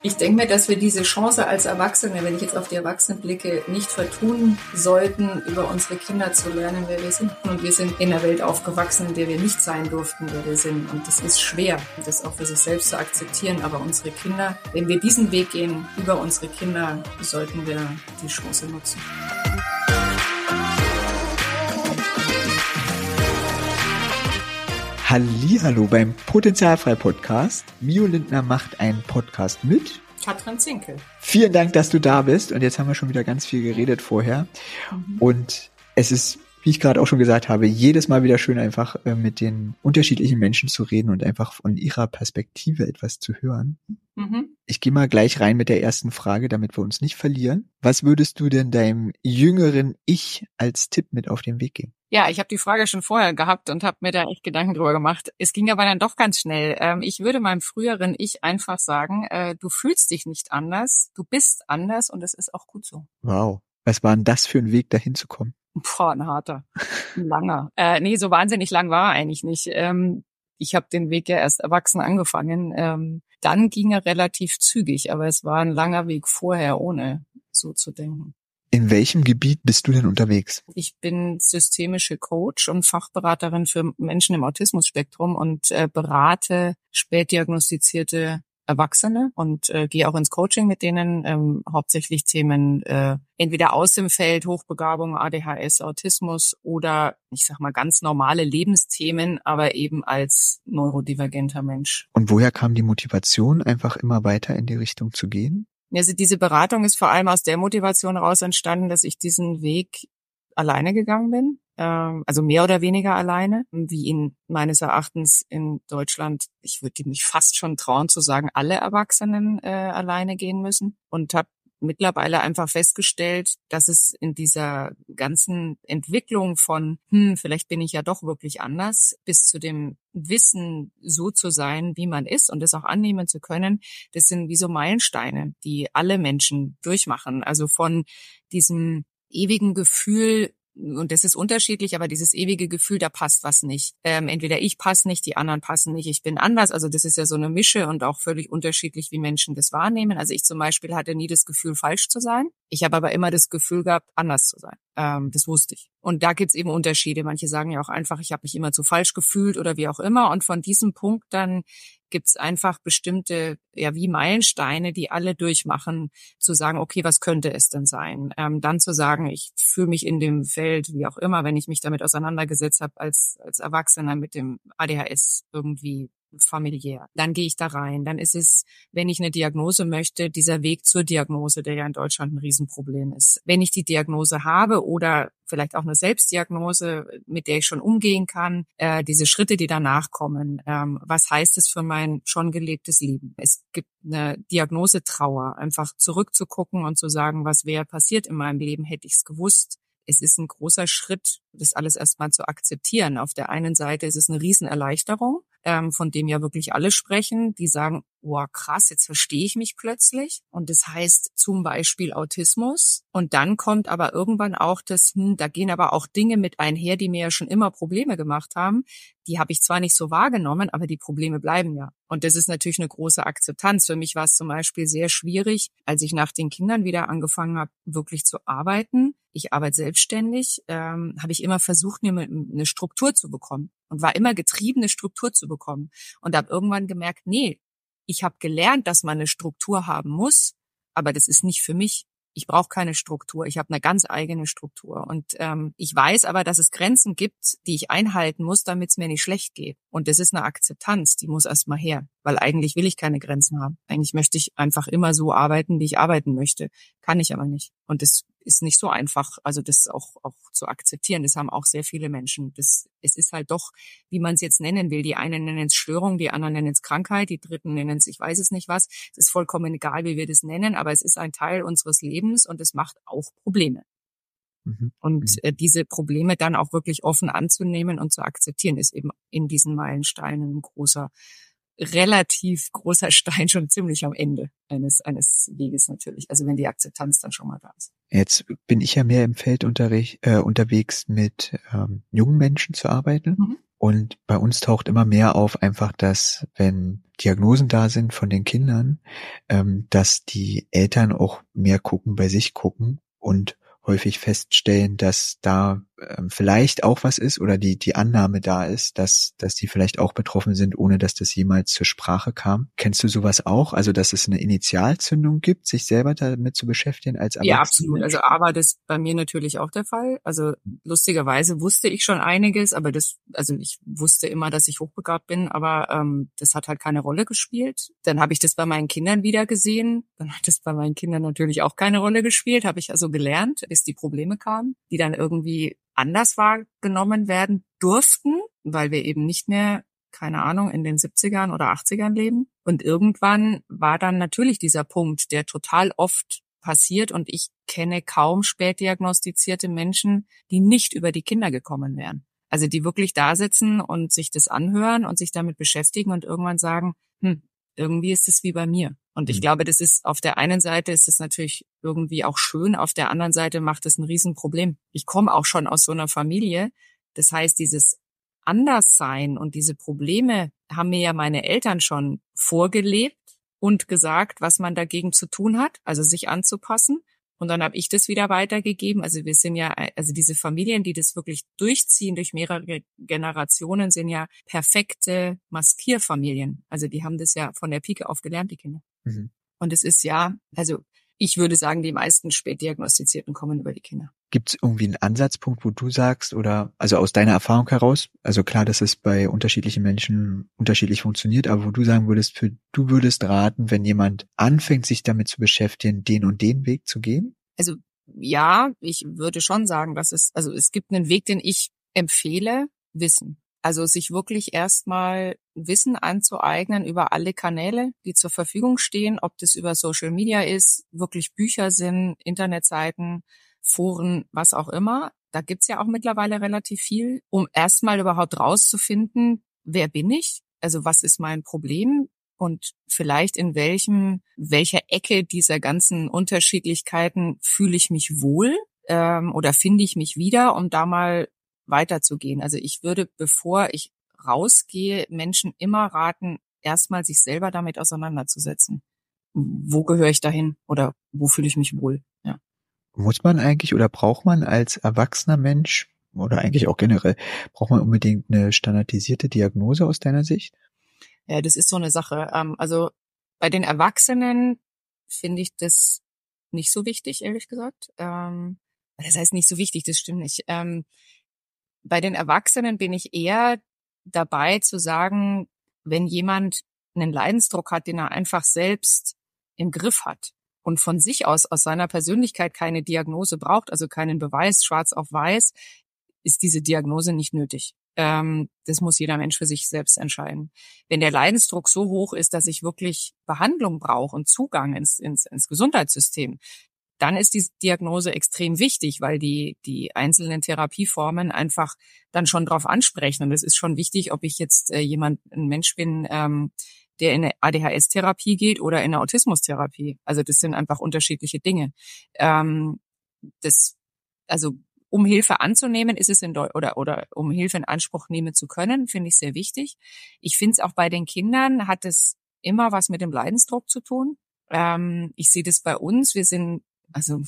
Ich denke mir, dass wir diese Chance als Erwachsene, wenn ich jetzt auf die Erwachsenen blicke, nicht vertun sollten, über unsere Kinder zu lernen, wer wir sind. Und wir sind in einer Welt aufgewachsen, in der wir nicht sein durften, wer wir sind. Und das ist schwer, das auch für sich selbst zu akzeptieren. Aber unsere Kinder, wenn wir diesen Weg gehen, über unsere Kinder, sollten wir die Chance nutzen. Hallihallo beim Potenzialfrei Podcast. Mio Lindner macht einen Podcast mit Katrin Zinkel. Vielen Dank, dass du da bist. Und jetzt haben wir schon wieder ganz viel geredet vorher. Mhm. Und es ist, wie ich gerade auch schon gesagt habe, jedes Mal wieder schön, einfach äh, mit den unterschiedlichen Menschen zu reden und einfach von ihrer Perspektive etwas zu hören. Mhm. Ich gehe mal gleich rein mit der ersten Frage, damit wir uns nicht verlieren. Was würdest du denn deinem jüngeren Ich als Tipp mit auf den Weg geben? Ja, ich habe die Frage schon vorher gehabt und habe mir da echt Gedanken drüber gemacht. Es ging aber dann doch ganz schnell. Ähm, ich würde meinem früheren Ich einfach sagen, äh, du fühlst dich nicht anders, du bist anders und es ist auch gut so. Wow. Was war denn das für ein Weg, dahin zu kommen? Boah, ein harter, ein langer. Äh, nee, so wahnsinnig lang war er eigentlich nicht. Ähm, ich habe den Weg ja erst erwachsen angefangen. Ähm, dann ging er relativ zügig, aber es war ein langer Weg vorher, ohne so zu denken. In welchem Gebiet bist du denn unterwegs? Ich bin systemische Coach und Fachberaterin für Menschen im Autismusspektrum und äh, berate spätdiagnostizierte Erwachsene und äh, gehe auch ins Coaching mit denen, ähm, hauptsächlich Themen äh, entweder aus dem Feld Hochbegabung, ADHS, Autismus oder ich sag mal ganz normale Lebensthemen, aber eben als neurodivergenter Mensch. Und woher kam die Motivation, einfach immer weiter in die Richtung zu gehen? Also diese Beratung ist vor allem aus der Motivation heraus entstanden, dass ich diesen Weg alleine gegangen bin, ähm, also mehr oder weniger alleine, wie ihn meines Erachtens in Deutschland, ich würde mich fast schon trauen zu sagen, alle Erwachsenen äh, alleine gehen müssen. Und habe mittlerweile einfach festgestellt, dass es in dieser ganzen Entwicklung von, hm, vielleicht bin ich ja doch wirklich anders, bis zu dem Wissen, so zu sein, wie man ist und das auch annehmen zu können, das sind wie so Meilensteine, die alle Menschen durchmachen. Also von diesem ewigen Gefühl, und das ist unterschiedlich, aber dieses ewige Gefühl, da passt was nicht. Ähm, entweder ich passe nicht, die anderen passen nicht, ich bin anders. Also das ist ja so eine Mische und auch völlig unterschiedlich, wie Menschen das wahrnehmen. Also ich zum Beispiel hatte nie das Gefühl, falsch zu sein. Ich habe aber immer das Gefühl gehabt, anders zu sein. Ähm, das wusste ich. Und da gibt's eben Unterschiede. Manche sagen ja auch einfach, ich habe mich immer zu falsch gefühlt oder wie auch immer. Und von diesem Punkt dann gibt's einfach bestimmte, ja, wie Meilensteine, die alle durchmachen, zu sagen, okay, was könnte es denn sein? Ähm, dann zu sagen, ich fühle mich in dem Feld, wie auch immer, wenn ich mich damit auseinandergesetzt habe, als, als Erwachsener mit dem ADHS irgendwie familiär. Dann gehe ich da rein. Dann ist es, wenn ich eine Diagnose möchte, dieser Weg zur Diagnose, der ja in Deutschland ein Riesenproblem ist. Wenn ich die Diagnose habe oder vielleicht auch eine Selbstdiagnose, mit der ich schon umgehen kann, äh, diese Schritte, die danach kommen. Ähm, was heißt es für mein schon gelebtes Leben? Es gibt eine Diagnosetrauer, einfach zurückzugucken und zu sagen, was wäre passiert in meinem Leben, hätte ich es gewusst es ist ein großer Schritt, das alles erstmal zu akzeptieren. Auf der einen Seite ist es eine Riesenerleichterung, ähm, von dem ja wirklich alle sprechen, die sagen, wow, krass, jetzt verstehe ich mich plötzlich. Und das heißt zum Beispiel Autismus. Und dann kommt aber irgendwann auch das, hm, da gehen aber auch Dinge mit einher, die mir ja schon immer Probleme gemacht haben. Die habe ich zwar nicht so wahrgenommen, aber die Probleme bleiben ja. Und das ist natürlich eine große Akzeptanz. Für mich war es zum Beispiel sehr schwierig, als ich nach den Kindern wieder angefangen habe, wirklich zu arbeiten. Ich arbeite selbstständig, ähm, habe ich immer versucht, mir eine Struktur zu bekommen und war immer getrieben, eine Struktur zu bekommen. Und habe irgendwann gemerkt, nee, ich habe gelernt, dass man eine Struktur haben muss, aber das ist nicht für mich. Ich brauche keine Struktur. Ich habe eine ganz eigene Struktur. Und ähm, ich weiß aber, dass es Grenzen gibt, die ich einhalten muss, damit es mir nicht schlecht geht. Und das ist eine Akzeptanz, die muss erstmal her. Weil eigentlich will ich keine Grenzen haben. Eigentlich möchte ich einfach immer so arbeiten, wie ich arbeiten möchte. Kann ich aber nicht. Und das ist nicht so einfach, also das auch, auch zu akzeptieren. Das haben auch sehr viele Menschen. Das, es ist halt doch, wie man es jetzt nennen will. Die einen nennen es Störung, die anderen nennen es Krankheit, die dritten nennen es, ich weiß es nicht was. Es ist vollkommen egal, wie wir das nennen, aber es ist ein Teil unseres Lebens und es macht auch Probleme. Mhm. Und mhm. äh, diese Probleme dann auch wirklich offen anzunehmen und zu akzeptieren, ist eben in diesen Meilensteinen ein großer relativ großer Stein schon ziemlich am Ende eines, eines Weges natürlich. Also wenn die Akzeptanz dann schon mal da ist. Jetzt bin ich ja mehr im Feld äh, unterwegs mit ähm, jungen Menschen zu arbeiten. Mhm. Und bei uns taucht immer mehr auf einfach, dass wenn Diagnosen da sind von den Kindern, ähm, dass die Eltern auch mehr gucken, bei sich gucken und häufig feststellen, dass da ähm, vielleicht auch was ist oder die, die Annahme da ist, dass, dass die vielleicht auch betroffen sind, ohne dass das jemals zur Sprache kam. Kennst du sowas auch? Also, dass es eine Initialzündung gibt, sich selber damit zu beschäftigen als Ja, absolut. Also, aber das ist bei mir natürlich auch der Fall. Also, lustigerweise wusste ich schon einiges, aber das, also ich wusste immer, dass ich hochbegabt bin, aber ähm, das hat halt keine Rolle gespielt. Dann habe ich das bei meinen Kindern wieder gesehen. Dann hat das bei meinen Kindern natürlich auch keine Rolle gespielt. Habe ich also gelernt, bis die Probleme kamen, die dann irgendwie anders wahrgenommen werden durften, weil wir eben nicht mehr, keine Ahnung, in den 70ern oder 80ern leben. Und irgendwann war dann natürlich dieser Punkt, der total oft passiert und ich kenne kaum spät Menschen, die nicht über die Kinder gekommen wären. Also die wirklich da sitzen und sich das anhören und sich damit beschäftigen und irgendwann sagen, hm, irgendwie ist es wie bei mir. Und ich mhm. glaube, das ist auf der einen Seite ist es natürlich irgendwie auch schön, auf der anderen Seite macht es ein Riesenproblem. Ich komme auch schon aus so einer Familie. Das heißt, dieses Anderssein und diese Probleme haben mir ja meine Eltern schon vorgelebt und gesagt, was man dagegen zu tun hat, also sich anzupassen. Und dann habe ich das wieder weitergegeben. Also wir sind ja, also diese Familien, die das wirklich durchziehen durch mehrere Generationen, sind ja perfekte Maskierfamilien. Also die haben das ja von der Pike auf gelernt, die Kinder. Mhm. Und es ist ja, also ich würde sagen, die meisten Spätdiagnostizierten kommen über die Kinder. Gibt es irgendwie einen Ansatzpunkt, wo du sagst, oder also aus deiner Erfahrung heraus, also klar, dass es bei unterschiedlichen Menschen unterschiedlich funktioniert, aber wo du sagen würdest, für du würdest raten, wenn jemand anfängt, sich damit zu beschäftigen, den und den Weg zu gehen? Also ja, ich würde schon sagen, dass es, also es gibt einen Weg, den ich empfehle, Wissen. Also sich wirklich erstmal Wissen anzueignen über alle Kanäle, die zur Verfügung stehen, ob das über Social Media ist, wirklich Bücher sind, Internetseiten, Foren, was auch immer. Da gibt's ja auch mittlerweile relativ viel, um erstmal überhaupt rauszufinden, wer bin ich? Also was ist mein Problem? Und vielleicht in welchem, welcher Ecke dieser ganzen Unterschiedlichkeiten fühle ich mich wohl ähm, oder finde ich mich wieder, um da mal weiterzugehen. Also ich würde, bevor ich rausgehe, Menschen immer raten, erstmal sich selber damit auseinanderzusetzen. Wo gehöre ich dahin oder wo fühle ich mich wohl? Ja. Muss man eigentlich oder braucht man als erwachsener Mensch oder eigentlich auch generell, braucht man unbedingt eine standardisierte Diagnose aus deiner Sicht? Ja, das ist so eine Sache. Ähm, also bei den Erwachsenen finde ich das nicht so wichtig, ehrlich gesagt. Ähm, das heißt nicht so wichtig, das stimmt nicht. Bei den Erwachsenen bin ich eher dabei zu sagen, wenn jemand einen Leidensdruck hat, den er einfach selbst im Griff hat und von sich aus, aus seiner Persönlichkeit keine Diagnose braucht, also keinen Beweis schwarz auf weiß, ist diese Diagnose nicht nötig. Ähm, das muss jeder Mensch für sich selbst entscheiden. Wenn der Leidensdruck so hoch ist, dass ich wirklich Behandlung brauche und Zugang ins, ins, ins Gesundheitssystem, dann ist die Diagnose extrem wichtig, weil die, die einzelnen Therapieformen einfach dann schon drauf ansprechen. Und es ist schon wichtig, ob ich jetzt äh, jemand, ein Mensch bin, ähm, der in eine ADHS-Therapie geht oder in eine Autismustherapie. Also das sind einfach unterschiedliche Dinge. Ähm, das, also um Hilfe anzunehmen, ist es in Deu oder oder um Hilfe in Anspruch nehmen zu können, finde ich sehr wichtig. Ich finde es auch bei den Kindern hat es immer was mit dem Leidensdruck zu tun. Ähm, ich sehe das bei uns. Wir sind also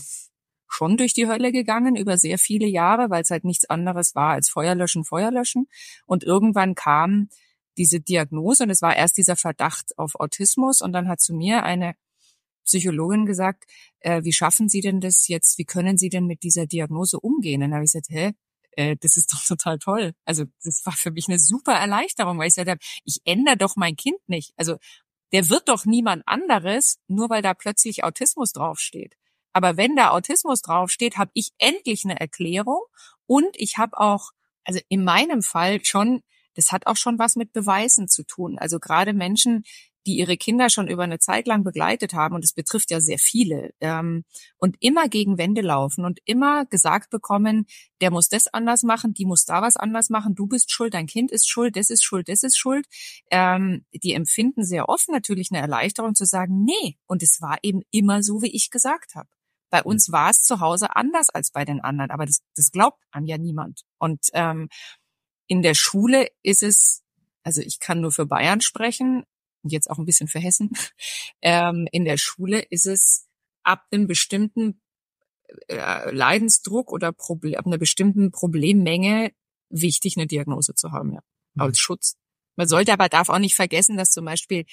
schon durch die Hölle gegangen über sehr viele Jahre, weil es halt nichts anderes war als Feuerlöschen, Feuerlöschen. Und irgendwann kam diese Diagnose und es war erst dieser Verdacht auf Autismus und dann hat zu mir eine Psychologin gesagt, äh, wie schaffen Sie denn das jetzt, wie können Sie denn mit dieser Diagnose umgehen? Und dann habe ich gesagt, hä, äh, das ist doch total toll. Also das war für mich eine super Erleichterung, weil ich gesagt habe, ich ändere doch mein Kind nicht. Also der wird doch niemand anderes, nur weil da plötzlich Autismus draufsteht. Aber wenn da Autismus draufsteht, habe ich endlich eine Erklärung und ich habe auch, also in meinem Fall schon, das hat auch schon was mit Beweisen zu tun. Also gerade Menschen, die ihre Kinder schon über eine Zeit lang begleitet haben, und es betrifft ja sehr viele, ähm, und immer gegen Wände laufen und immer gesagt bekommen, der muss das anders machen, die muss da was anders machen, du bist schuld, dein Kind ist schuld, das ist schuld, das ist schuld. Ähm, die empfinden sehr oft natürlich eine Erleichterung zu sagen, nee, und es war eben immer so, wie ich gesagt habe. Bei uns war es zu Hause anders als bei den anderen, aber das, das glaubt an ja niemand. Und ähm, in der Schule ist es, also ich kann nur für Bayern sprechen und jetzt auch ein bisschen für Hessen. Ähm, in der Schule ist es ab einem bestimmten äh, Leidensdruck oder Problem, ab einer bestimmten Problemmenge wichtig, eine Diagnose zu haben, ja, mhm. als Schutz. Man sollte aber darf auch nicht vergessen, dass zum Beispiel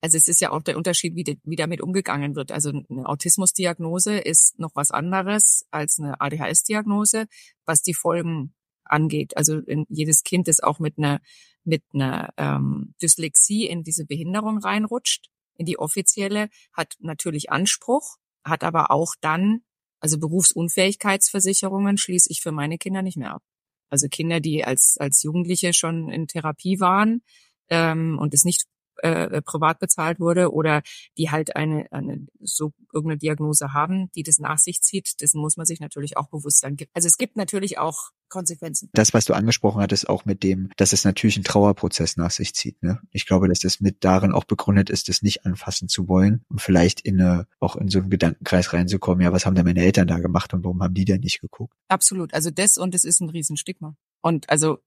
also es ist ja auch der Unterschied, wie, wie damit umgegangen wird. Also eine Autismusdiagnose ist noch was anderes als eine ADHS-Diagnose, was die Folgen angeht. Also jedes Kind, das auch mit einer mit einer ähm, Dyslexie in diese Behinderung reinrutscht, in die offizielle, hat natürlich Anspruch, hat aber auch dann, also Berufsunfähigkeitsversicherungen schließe ich für meine Kinder nicht mehr ab. Also Kinder, die als als Jugendliche schon in Therapie waren ähm, und es nicht äh, privat bezahlt wurde oder die halt eine, eine so irgendeine Diagnose haben, die das nach sich zieht, dessen muss man sich natürlich auch bewusst sein. Also es gibt natürlich auch Konsequenzen. Das, was du angesprochen hattest, auch mit dem, dass es natürlich einen Trauerprozess nach sich zieht. Ne? Ich glaube, dass das mit darin auch begründet ist, das nicht anfassen zu wollen und vielleicht in eine, auch in so einen Gedankenkreis reinzukommen, ja, was haben denn meine Eltern da gemacht und warum haben die denn nicht geguckt? Absolut. Also das und es ist ein Riesenstigma. Und also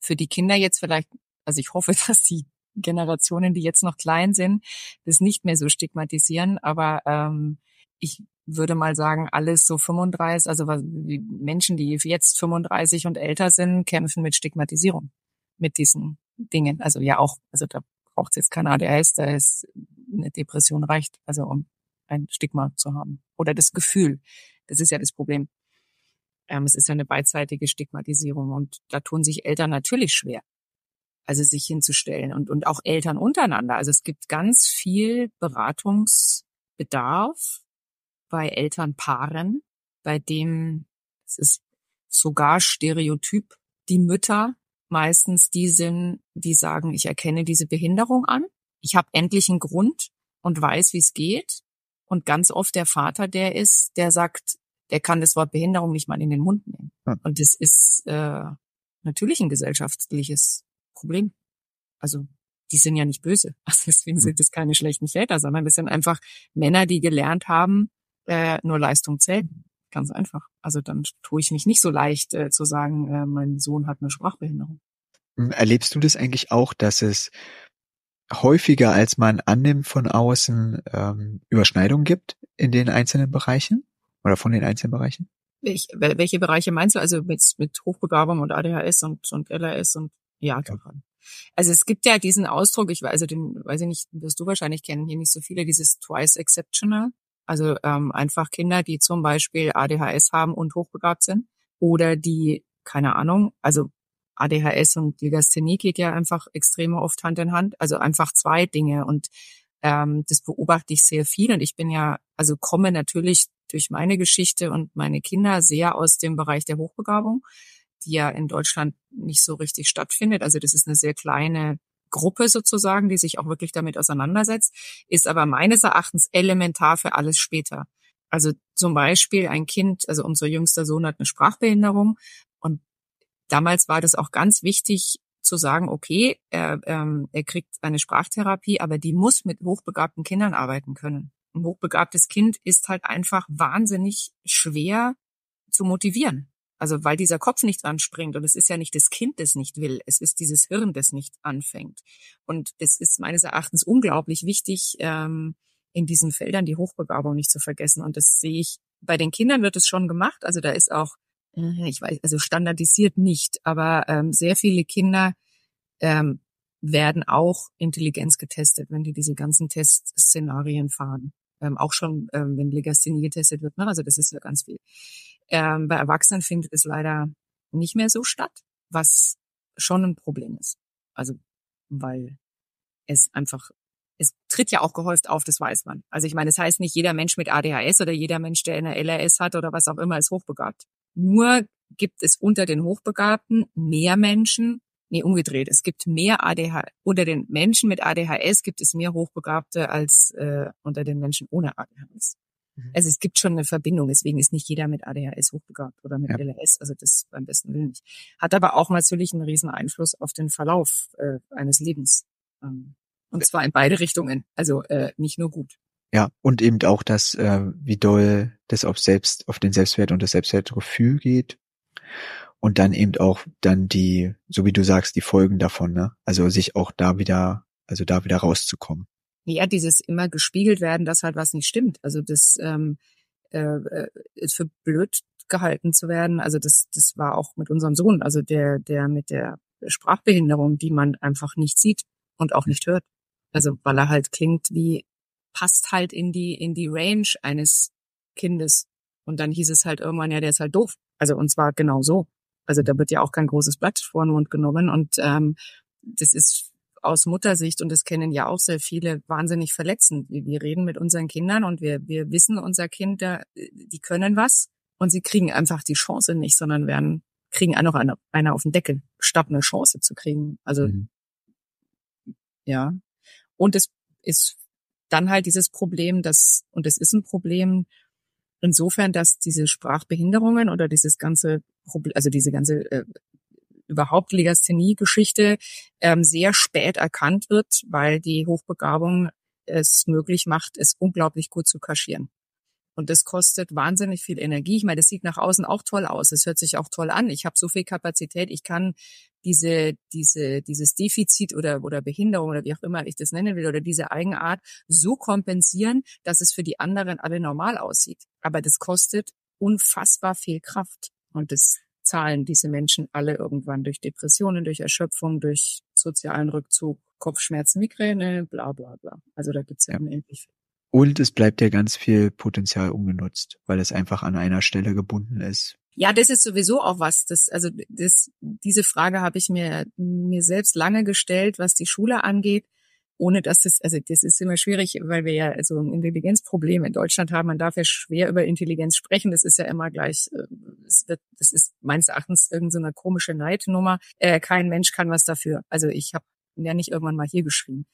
für die Kinder jetzt vielleicht, also ich hoffe, dass sie Generationen, die jetzt noch klein sind, das nicht mehr so stigmatisieren. Aber ähm, ich würde mal sagen, alles so 35, also Menschen, die jetzt 35 und älter sind, kämpfen mit Stigmatisierung, mit diesen Dingen. Also ja auch, also da braucht es jetzt kein ADHS, da ist eine Depression reicht, also um ein Stigma zu haben. Oder das Gefühl. Das ist ja das Problem. Ähm, es ist ja eine beidseitige Stigmatisierung und da tun sich Eltern natürlich schwer also sich hinzustellen und, und auch Eltern untereinander. Also es gibt ganz viel Beratungsbedarf bei Elternpaaren, bei dem es ist sogar Stereotyp, die Mütter meistens die sind, die sagen, ich erkenne diese Behinderung an, ich habe endlich einen Grund und weiß, wie es geht. Und ganz oft der Vater, der ist, der sagt, der kann das Wort Behinderung nicht mal in den Mund nehmen. Und das ist äh, natürlich ein gesellschaftliches Problem. Also die sind ja nicht böse. Also deswegen hm. sind das keine schlechten Väter, sondern das sind einfach Männer, die gelernt haben, äh, nur Leistung zählt. Ganz einfach. Also dann tue ich mich nicht so leicht äh, zu sagen, äh, mein Sohn hat eine Sprachbehinderung. Hm, erlebst du das eigentlich auch, dass es häufiger als man annimmt von außen ähm, Überschneidungen gibt in den einzelnen Bereichen oder von den einzelnen Bereichen? Ich, welche Bereiche meinst du? Also mit, mit Hochbegabung und ADHS und, und LRS und ja, daran. Also es gibt ja diesen Ausdruck, ich weiß, also den weiß ich nicht, wirst du wahrscheinlich kennen, hier nicht so viele, dieses twice exceptional. Also ähm, einfach Kinder, die zum Beispiel ADHS haben und hochbegabt sind oder die, keine Ahnung, also ADHS und Legasthenie geht ja einfach extrem oft Hand in Hand. Also einfach zwei Dinge und ähm, das beobachte ich sehr viel und ich bin ja, also komme natürlich durch meine Geschichte und meine Kinder sehr aus dem Bereich der Hochbegabung die ja in Deutschland nicht so richtig stattfindet. Also das ist eine sehr kleine Gruppe sozusagen, die sich auch wirklich damit auseinandersetzt, ist aber meines Erachtens elementar für alles später. Also zum Beispiel ein Kind, also unser jüngster Sohn hat eine Sprachbehinderung und damals war das auch ganz wichtig zu sagen, okay, er, ähm, er kriegt eine Sprachtherapie, aber die muss mit hochbegabten Kindern arbeiten können. Ein hochbegabtes Kind ist halt einfach wahnsinnig schwer zu motivieren. Also weil dieser Kopf nicht anspringt und es ist ja nicht das Kind, das nicht will, es ist dieses Hirn, das nicht anfängt. Und es ist meines Erachtens unglaublich wichtig, ähm, in diesen Feldern die Hochbegabung nicht zu vergessen. Und das sehe ich, bei den Kindern wird es schon gemacht. Also da ist auch, äh, ich weiß, also standardisiert nicht, aber ähm, sehr viele Kinder ähm, werden auch Intelligenz getestet, wenn die diese ganzen Testszenarien fahren. Ähm, auch schon, ähm, wenn Legasthenie getestet wird. Ne? Also das ist ja ganz viel. Ähm, bei Erwachsenen findet es leider nicht mehr so statt, was schon ein Problem ist. Also, weil es einfach, es tritt ja auch gehäuft auf, das weiß man. Also ich meine, es das heißt nicht, jeder Mensch mit ADHS oder jeder Mensch, der eine LRS hat oder was auch immer, ist hochbegabt. Nur gibt es unter den Hochbegabten mehr Menschen, nee, umgedreht, es gibt mehr ADHS, unter den Menschen mit ADHS gibt es mehr Hochbegabte als äh, unter den Menschen ohne ADHS. Mhm. Also es gibt schon eine Verbindung, deswegen ist nicht jeder mit ADHS hochbegabt oder mit ja. LRS, also das beim besten Willen nicht. Hat aber auch natürlich einen riesen Einfluss auf den Verlauf äh, eines Lebens. Ähm, und zwar in beide Richtungen, also äh, nicht nur gut. Ja, und eben auch das, äh, wie doll das auf selbst, auf den Selbstwert und das Selbstwertgefühl geht. und dann eben auch dann die, so wie du sagst, die Folgen davon, ne? Also sich auch da wieder, also da wieder rauszukommen. Ja, dieses immer gespiegelt werden, dass halt was nicht stimmt. Also das ähm, äh, ist für blöd gehalten zu werden. Also das, das war auch mit unserem Sohn, also der, der mit der Sprachbehinderung, die man einfach nicht sieht und auch nicht hört. Also weil er halt klingt wie, passt halt in die, in die Range eines Kindes. Und dann hieß es halt irgendwann, ja, der ist halt doof. Also und zwar genau so. Also da wird ja auch kein großes Blatt vor den Mund genommen und ähm, das ist aus Muttersicht, und das kennen ja auch sehr viele, wahnsinnig verletzend. Wir, wir reden mit unseren Kindern und wir, wir wissen, unser Kind, die können was und sie kriegen einfach die Chance nicht, sondern werden, kriegen auch noch eine, eine auf den Deckel, statt eine Chance zu kriegen. Also, mhm. ja. Und es ist dann halt dieses Problem, dass, und es ist ein Problem, insofern, dass diese Sprachbehinderungen oder dieses ganze Problem, also diese ganze äh, überhaupt Legasthenie-Geschichte ähm, sehr spät erkannt wird, weil die Hochbegabung es möglich macht, es unglaublich gut zu kaschieren. Und das kostet wahnsinnig viel Energie. Ich meine, das sieht nach außen auch toll aus. Es hört sich auch toll an. Ich habe so viel Kapazität. Ich kann diese, diese, dieses Defizit oder, oder Behinderung oder wie auch immer ich das nennen will oder diese Eigenart so kompensieren, dass es für die anderen alle normal aussieht. Aber das kostet unfassbar viel Kraft. Und das zahlen diese Menschen alle irgendwann durch Depressionen, durch Erschöpfung, durch sozialen Rückzug, Kopfschmerzen, Migräne, bla bla bla. Also da gibt's ja unendlich viel. Und es bleibt ja ganz viel Potenzial ungenutzt, weil es einfach an einer Stelle gebunden ist. Ja, das ist sowieso auch was. Das, also das, diese Frage habe ich mir, mir selbst lange gestellt, was die Schule angeht, ohne dass das, also das ist immer schwierig, weil wir ja so ein Intelligenzproblem in Deutschland haben. Man darf ja schwer über Intelligenz sprechen. Das ist ja immer gleich, es wird, das ist meines Erachtens irgendeine so komische Neidnummer. Äh, kein Mensch kann was dafür. Also ich habe ja nicht irgendwann mal hier geschrieben.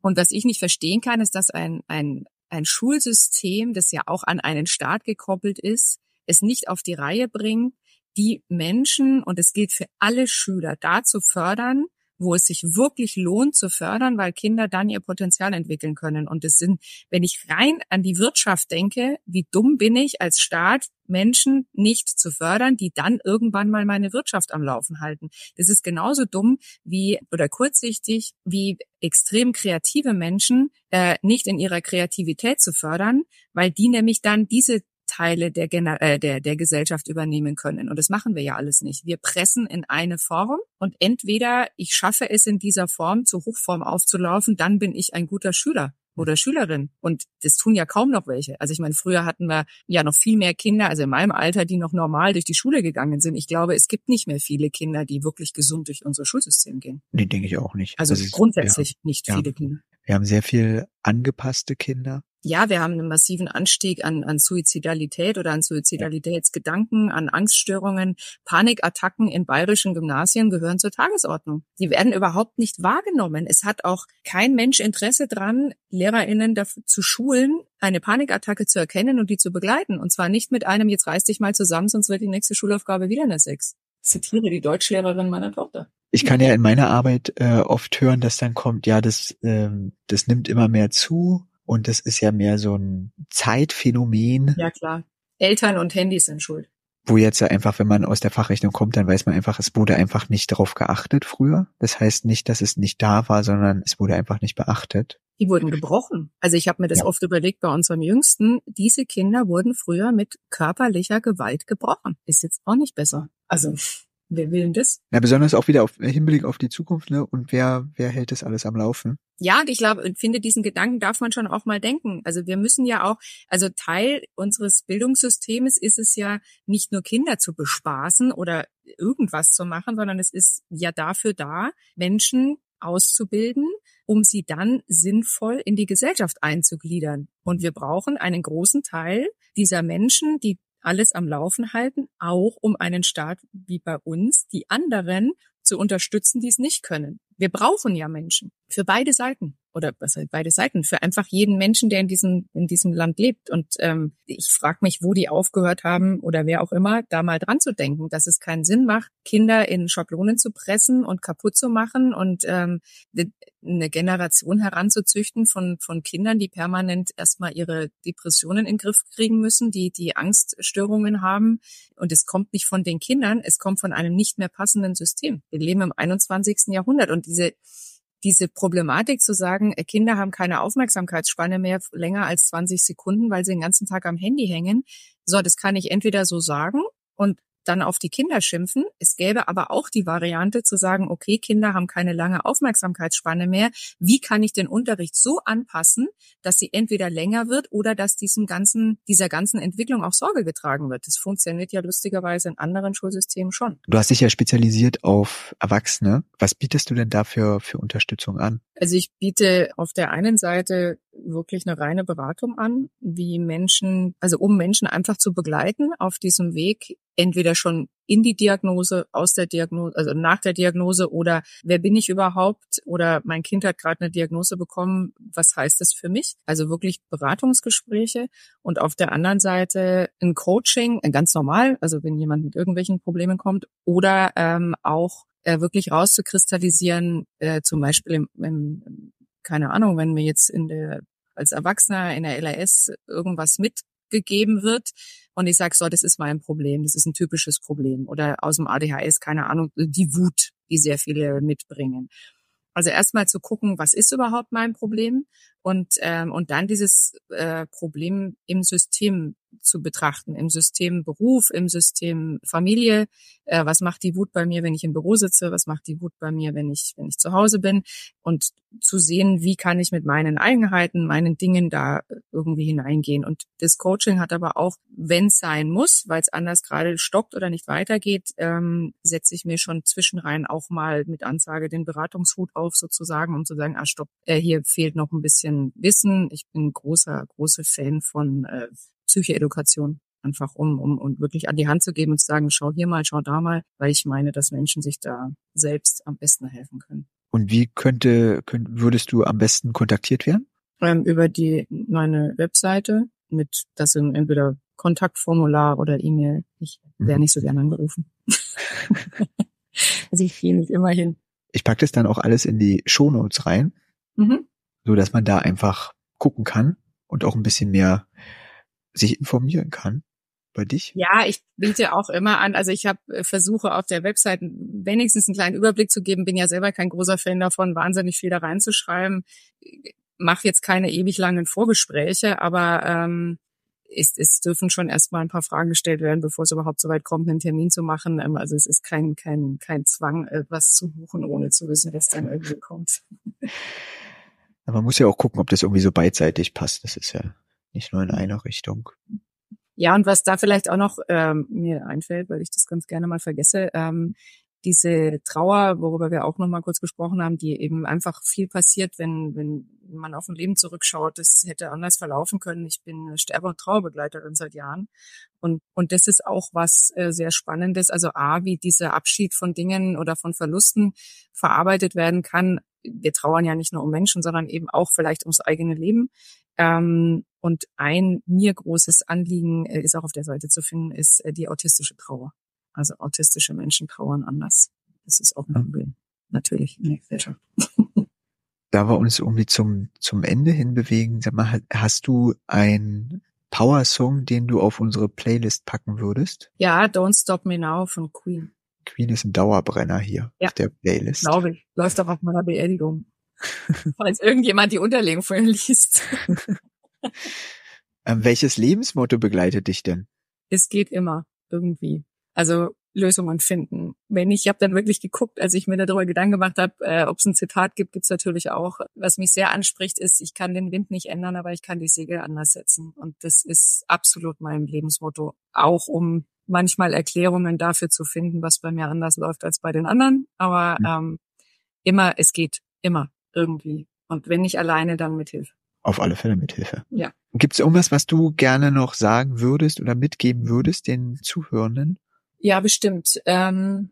Und was ich nicht verstehen kann, ist, dass ein, ein ein Schulsystem, das ja auch an einen Staat gekoppelt ist, es nicht auf die Reihe bringt, die Menschen, und es gilt für alle Schüler, dazu fördern, wo es sich wirklich lohnt zu fördern, weil Kinder dann ihr Potenzial entwickeln können. Und es sind, wenn ich rein an die Wirtschaft denke, wie dumm bin ich als Staat, Menschen nicht zu fördern, die dann irgendwann mal meine Wirtschaft am Laufen halten. Das ist genauso dumm wie oder kurzsichtig wie extrem kreative Menschen äh, nicht in ihrer Kreativität zu fördern, weil die nämlich dann diese Teile der, Gener äh, der, der Gesellschaft übernehmen können. Und das machen wir ja alles nicht. Wir pressen in eine Form und entweder ich schaffe es in dieser Form zur Hochform aufzulaufen, dann bin ich ein guter Schüler oder Schülerin. Und das tun ja kaum noch welche. Also ich meine, früher hatten wir ja noch viel mehr Kinder, also in meinem Alter, die noch normal durch die Schule gegangen sind. Ich glaube, es gibt nicht mehr viele Kinder, die wirklich gesund durch unser Schulsystem gehen. Nee, denke ich auch nicht. Also, also grundsätzlich ja, nicht viele ja. Kinder. Wir haben sehr viel angepasste Kinder ja, wir haben einen massiven Anstieg an, an Suizidalität oder an Suizidalitätsgedanken, an Angststörungen. Panikattacken in bayerischen Gymnasien gehören zur Tagesordnung. Die werden überhaupt nicht wahrgenommen. Es hat auch kein Mensch Interesse dran, LehrerInnen dafür zu schulen, eine Panikattacke zu erkennen und die zu begleiten. Und zwar nicht mit einem, jetzt reiß dich mal zusammen, sonst wird die nächste Schulaufgabe wieder eine Sechs. Zitiere die Deutschlehrerin meiner Tochter. Ich kann ja in meiner Arbeit äh, oft hören, dass dann kommt, ja, das, ähm, das nimmt immer mehr zu und das ist ja mehr so ein Zeitphänomen. Ja, klar. Eltern und Handys sind schuld. Wo jetzt ja einfach, wenn man aus der Fachrechnung kommt, dann weiß man einfach, es wurde einfach nicht darauf geachtet früher. Das heißt nicht, dass es nicht da war, sondern es wurde einfach nicht beachtet. Die wurden gebrochen. Also ich habe mir das ja. oft überlegt bei unserem Jüngsten. Diese Kinder wurden früher mit körperlicher Gewalt gebrochen. Ist jetzt auch nicht besser. Also Wer will denn das? Ja, besonders auch wieder auf Hinblick auf die Zukunft, ne? Und wer, wer hält das alles am Laufen? Ja, und ich glaube, und finde, diesen Gedanken darf man schon auch mal denken. Also wir müssen ja auch, also Teil unseres Bildungssystems ist es ja nicht nur Kinder zu bespaßen oder irgendwas zu machen, sondern es ist ja dafür da, Menschen auszubilden, um sie dann sinnvoll in die Gesellschaft einzugliedern. Und wir brauchen einen großen Teil dieser Menschen, die alles am Laufen halten, auch um einen Staat wie bei uns, die anderen zu unterstützen, die es nicht können. Wir brauchen ja Menschen für beide Seiten. Oder was beide Seiten, für einfach jeden Menschen, der in diesem, in diesem Land lebt. Und ähm, ich frage mich, wo die aufgehört haben oder wer auch immer, da mal dran zu denken, dass es keinen Sinn macht, Kinder in Schablonen zu pressen und kaputt zu machen und ähm, eine Generation heranzuzüchten von, von Kindern, die permanent erstmal ihre Depressionen in den Griff kriegen müssen, die die Angststörungen haben. Und es kommt nicht von den Kindern, es kommt von einem nicht mehr passenden System. Wir leben im 21. Jahrhundert und diese diese Problematik zu sagen, äh, Kinder haben keine Aufmerksamkeitsspanne mehr länger als 20 Sekunden, weil sie den ganzen Tag am Handy hängen. So, das kann ich entweder so sagen und dann auf die Kinder schimpfen. Es gäbe aber auch die Variante zu sagen, okay, Kinder haben keine lange Aufmerksamkeitsspanne mehr. Wie kann ich den Unterricht so anpassen, dass sie entweder länger wird oder dass diesem ganzen, dieser ganzen Entwicklung auch Sorge getragen wird? Das funktioniert ja lustigerweise in anderen Schulsystemen schon. Du hast dich ja spezialisiert auf Erwachsene. Was bietest du denn dafür für Unterstützung an? Also ich biete auf der einen Seite wirklich eine reine Beratung an, wie Menschen, also um Menschen einfach zu begleiten auf diesem Weg, entweder schon in die Diagnose, aus der Diagnose, also nach der Diagnose oder wer bin ich überhaupt? Oder mein Kind hat gerade eine Diagnose bekommen, was heißt das für mich? Also wirklich Beratungsgespräche. Und auf der anderen Seite ein Coaching, ganz normal, also wenn jemand mit irgendwelchen Problemen kommt. Oder ähm, auch äh, wirklich rauszukristallisieren, äh, zum Beispiel im, im keine Ahnung, wenn mir jetzt in der als Erwachsener in der LRS irgendwas mitgegeben wird und ich sage so, das ist mein Problem, das ist ein typisches Problem oder aus dem ADHS, keine Ahnung, die Wut, die sehr viele mitbringen. Also erstmal zu gucken, was ist überhaupt mein Problem und ähm, und dann dieses äh, Problem im System zu betrachten, im System Beruf, im System Familie. Äh, was macht die Wut bei mir, wenn ich im Büro sitze? Was macht die Wut bei mir, wenn ich, wenn ich zu Hause bin? Und zu sehen, wie kann ich mit meinen Eigenheiten, meinen Dingen da irgendwie hineingehen. Und das Coaching hat aber auch, wenn es sein muss, weil es anders gerade stockt oder nicht weitergeht, ähm, setze ich mir schon zwischenrein auch mal mit Ansage den Beratungshut auf sozusagen, um zu sagen, ah stopp, äh, hier fehlt noch ein bisschen Wissen. Ich bin großer, großer Fan von äh, Psychoedukation einfach um, um und wirklich an die Hand zu geben und zu sagen, schau hier mal, schau da mal, weil ich meine, dass Menschen sich da selbst am besten helfen können. Und wie könnte, könnt, würdest du am besten kontaktiert werden? Ähm, über die meine Webseite mit, das sind entweder Kontaktformular oder E-Mail. Ich wäre mhm. nicht so gerne angerufen. also ich gehe nicht immer hin. Ich packe das dann auch alles in die Shownotes rein, mhm. so dass man da einfach gucken kann und auch ein bisschen mehr sich informieren kann bei dich? Ja, ich biete auch immer an, also ich habe äh, versuche auf der Website wenigstens einen kleinen Überblick zu geben, bin ja selber kein großer Fan davon, wahnsinnig viel da reinzuschreiben. Mach jetzt keine ewig langen Vorgespräche, aber ähm, es, es dürfen schon erstmal ein paar Fragen gestellt werden, bevor es überhaupt so weit kommt, einen Termin zu machen. Ähm, also es ist kein, kein, kein Zwang, was zu buchen, ohne zu wissen, was dann irgendwie kommt. Aber man muss ja auch gucken, ob das irgendwie so beidseitig passt. Das ist ja nicht nur in einer Richtung. Ja, und was da vielleicht auch noch ähm, mir einfällt, weil ich das ganz gerne mal vergesse, ähm, diese Trauer, worüber wir auch noch mal kurz gesprochen haben, die eben einfach viel passiert, wenn, wenn man auf ein Leben zurückschaut, das hätte anders verlaufen können. Ich bin Sterbe- und Trauerbegleiterin seit Jahren. Und, und das ist auch was äh, sehr Spannendes. Also A, wie dieser Abschied von Dingen oder von Verlusten verarbeitet werden kann. Wir trauern ja nicht nur um Menschen, sondern eben auch vielleicht ums eigene Leben. Ähm, und ein mir großes Anliegen äh, ist auch auf der Seite zu finden, ist äh, die autistische Trauer. Also autistische Menschen trauern anders. Das ist auch ein Problem, natürlich in der Gesellschaft. Da wir uns irgendwie zum, zum Ende hin bewegen, sag mal, hast du ein Power-Song, den du auf unsere Playlist packen würdest? Ja, Don't Stop Me Now von Queen. Queen ist ein Dauerbrenner hier ja, auf der Playlist. Glaube ich. Läuft auch auf meiner Beerdigung. Falls irgendjemand die Unterlegung vorhin liest. ähm, welches Lebensmotto begleitet dich denn? Es geht immer irgendwie. Also Lösungen finden. Wenn ich, ich habe dann wirklich geguckt, als ich mir darüber Gedanken gemacht habe, äh, ob es ein Zitat gibt, gibt's natürlich auch. Was mich sehr anspricht, ist, ich kann den Wind nicht ändern, aber ich kann die Segel anders setzen. Und das ist absolut mein Lebensmotto. Auch um manchmal Erklärungen dafür zu finden, was bei mir anders läuft als bei den anderen. Aber mhm. ähm, immer, es geht immer irgendwie. Und wenn nicht alleine, dann mit Hilfe. Auf alle Fälle mit Hilfe. Ja. Gibt es irgendwas, was du gerne noch sagen würdest oder mitgeben würdest den Zuhörenden? Ja, bestimmt. Ähm,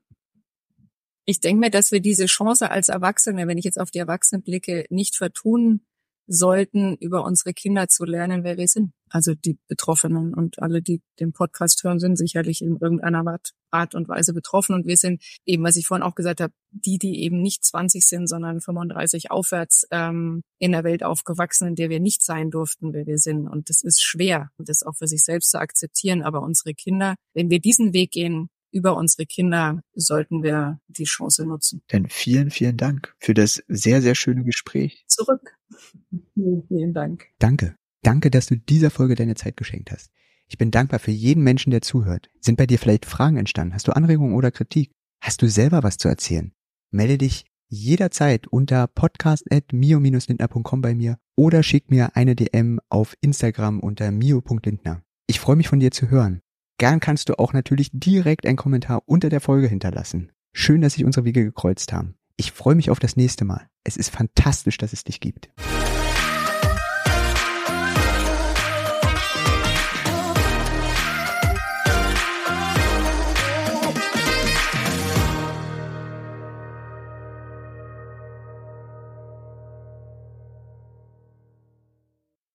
Ich denke mir, dass wir diese Chance als Erwachsene, wenn ich jetzt auf die Erwachsenen blicke, nicht vertun sollten, über unsere Kinder zu lernen, wer wir sind. Also die Betroffenen und alle, die den Podcast hören, sind sicherlich in irgendeiner Art und Weise betroffen. Und wir sind eben, was ich vorhin auch gesagt habe, die, die eben nicht 20 sind, sondern 35 aufwärts ähm, in der Welt aufgewachsen, in der wir nicht sein durften, wer wir sind. Und das ist schwer, das auch für sich selbst zu akzeptieren. Aber unsere Kinder, wenn wir diesen Weg gehen, über unsere Kinder sollten wir die Chance nutzen. Denn vielen, vielen Dank für das sehr, sehr schöne Gespräch. Zurück. Vielen Dank. Danke. Danke, dass du dieser Folge deine Zeit geschenkt hast. Ich bin dankbar für jeden Menschen, der zuhört. Sind bei dir vielleicht Fragen entstanden? Hast du Anregungen oder Kritik? Hast du selber was zu erzählen? Melde dich jederzeit unter podcast.mio-lindner.com bei mir oder schick mir eine DM auf Instagram unter mio.lindner. Ich freue mich von dir zu hören. Gern kannst du auch natürlich direkt einen Kommentar unter der Folge hinterlassen. Schön, dass sich unsere Wege gekreuzt haben. Ich freue mich auf das nächste Mal. Es ist fantastisch, dass es dich gibt.